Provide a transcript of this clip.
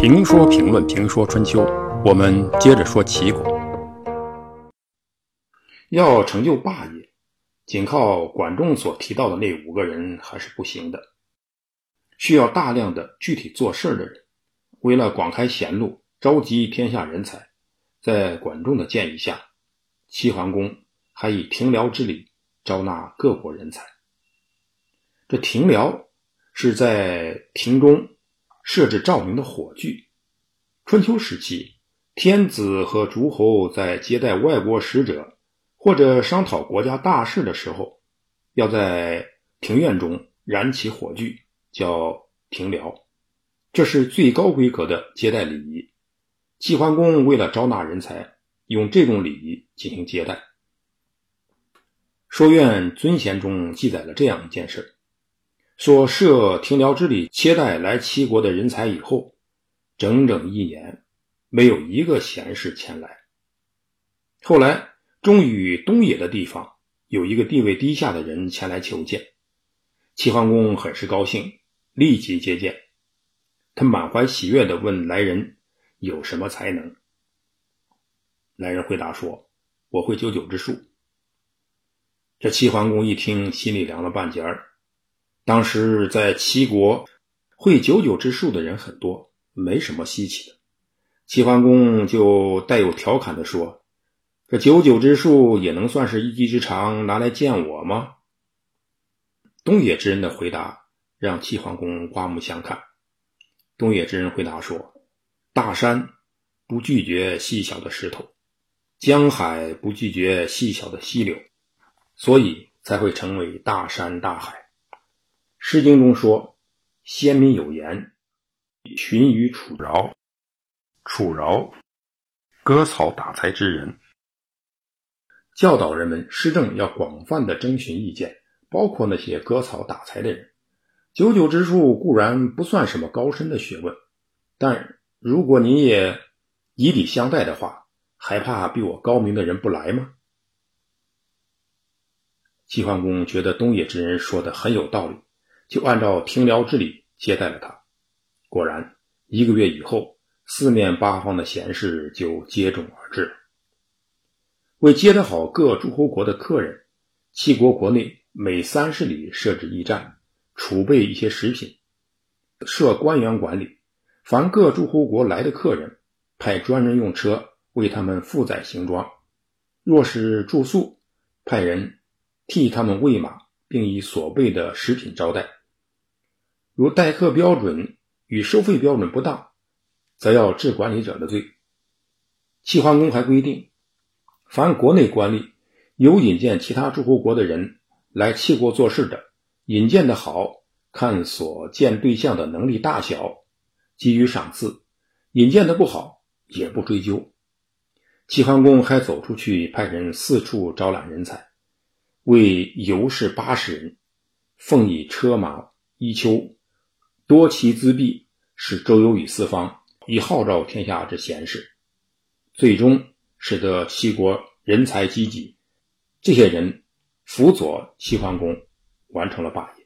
评说评论评说春秋，我们接着说齐国。要成就霸业，仅靠管仲所提到的那五个人还是不行的，需要大量的具体做事的人。为了广开贤路，召集天下人才，在管仲的建议下，齐桓公还以庭僚之礼招纳各国人才。这庭僚是在庭中。设置照明的火炬。春秋时期，天子和诸侯在接待外国使者或者商讨国家大事的时候，要在庭院中燃起火炬，叫庭燎。这是最高规格的接待礼仪。齐桓公为了招纳人才，用这种礼仪进行接待。《说苑尊贤》中记载了这样一件事。说设庭僚之礼接待来齐国的人才以后，整整一年没有一个贤士前来。后来终于东野的地方有一个地位低下的人前来求见，齐桓公很是高兴，立即接见。他满怀喜悦地问来人有什么才能。来人回答说：“我会九九之术。”这齐桓公一听，心里凉了半截儿。当时在齐国，会九九之术的人很多，没什么稀奇的。齐桓公就带有调侃的说：“这九九之术也能算是一技之长，拿来见我吗？”东野之人的回答让齐桓公刮目相看。东野之人回答说：“大山不拒绝细小的石头，江海不拒绝细小的溪流，所以才会成为大山大海。”《诗经》中说：“先民有言，循于楚饶。楚饶，割草打柴之人，教导人们施政要广泛的征询意见，包括那些割草打柴的人。九九之术固然不算什么高深的学问，但如果你也以礼相待的话，还怕比我高明的人不来吗？”齐桓公觉得东野之人说的很有道理。就按照庭僚之礼接待了他。果然，一个月以后，四面八方的贤士就接踵而至。为接待好各诸侯国的客人，齐国国内每三十里设置驿站，储备一些食品，设官员管理。凡各诸侯国来的客人，派专人用车为他们负载行装；若是住宿，派人替他们喂马，并以所备的食品招待。如待客标准与收费标准不当，则要治管理者的罪。齐桓公还规定，凡国内官吏有引荐其他诸侯国的人来齐国做事的，引荐的好看所见对象的能力大小，给予赏赐；引荐的不好也不追究。齐桓公还走出去派人四处招揽人才，为游士八十人，奉以车马衣裘。多其资币，使周游于四方，以号召天下之贤士，最终使得齐国人才济济。这些人辅佐齐桓公，完成了霸业。